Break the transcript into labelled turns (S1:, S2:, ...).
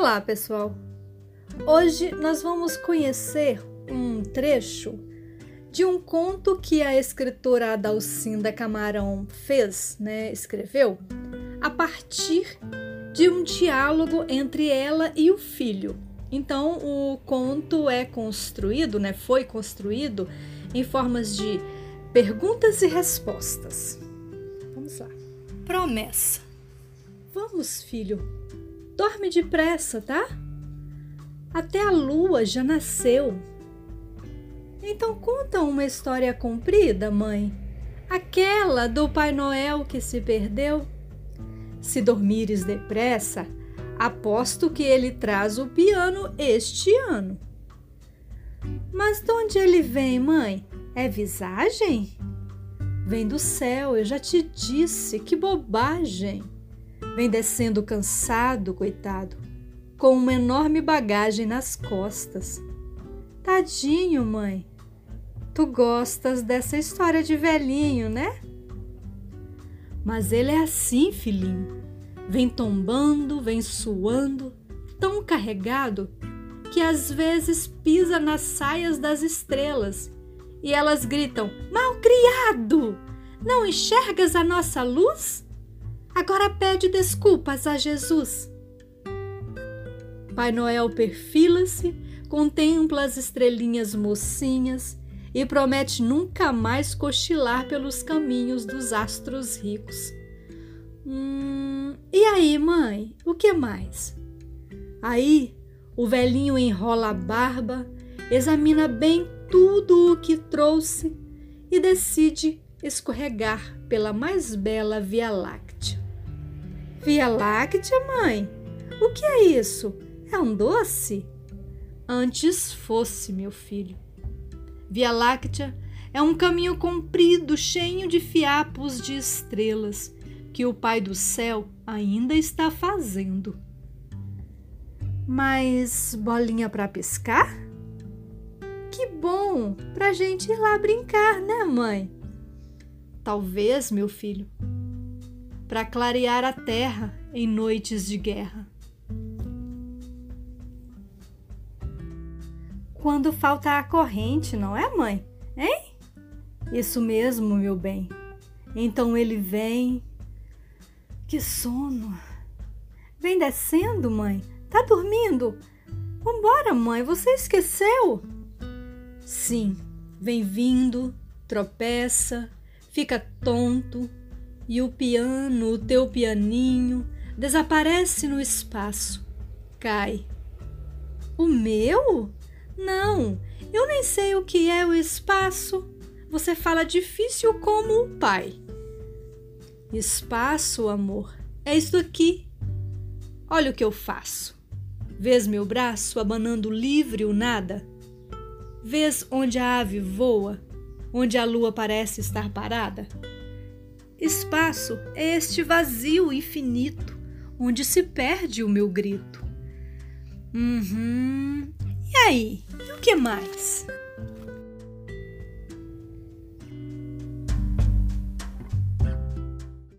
S1: Olá, pessoal! Hoje nós vamos conhecer um trecho de um conto que a escritora Adalcinda Camarão fez, né, escreveu, a partir de um diálogo entre ela e o filho. Então, o conto é construído, né, foi construído em formas de perguntas e respostas. Vamos lá. Promessa. Vamos, filho. Dorme depressa, tá? Até a lua já nasceu. Então conta uma história comprida, mãe. Aquela do Pai Noel que se perdeu. Se dormires depressa, aposto que ele traz o piano este ano. Mas de onde ele vem, mãe? É visagem? Vem do céu, eu já te disse, que bobagem. Vem descendo cansado, coitado, com uma enorme bagagem nas costas. Tadinho, mãe. Tu gostas dessa história de velhinho, né? Mas ele é assim, filhinho. Vem tombando, vem suando, tão carregado que às vezes pisa nas saias das estrelas e elas gritam: Malcriado! Não enxergas a nossa luz? Agora pede desculpas a Jesus. Pai Noel perfila-se, contempla as estrelinhas mocinhas e promete nunca mais cochilar pelos caminhos dos astros ricos. Hum, e aí, mãe, o que mais? Aí o velhinho enrola a barba, examina bem tudo o que trouxe e decide escorregar pela mais bela Via Láctea. Via Láctea, mãe? O que é isso? É um doce? Antes fosse, meu filho. Via Láctea é um caminho comprido, cheio de fiapos de estrelas, que o Pai do Céu ainda está fazendo. Mas bolinha para pescar? Que bom, pra gente ir lá brincar, né, mãe? Talvez, meu filho, para clarear a terra em noites de guerra. Quando falta a corrente, não é, mãe? Hein? Isso mesmo, meu bem. Então ele vem. Que sono! Vem descendo, mãe. Tá dormindo? Vambora, mãe, você esqueceu? Sim, vem vindo, tropeça, fica tonto, e o piano, o teu pianinho, desaparece no espaço, cai. O meu? Não, eu nem sei o que é o espaço. Você fala difícil como o pai. Espaço, amor, é isso aqui. Olha o que eu faço. Vês meu braço abanando livre o nada? Vês onde a ave voa, onde a lua parece estar parada? Espaço é este vazio infinito onde se perde o meu grito. Uhum. E aí? E o que mais?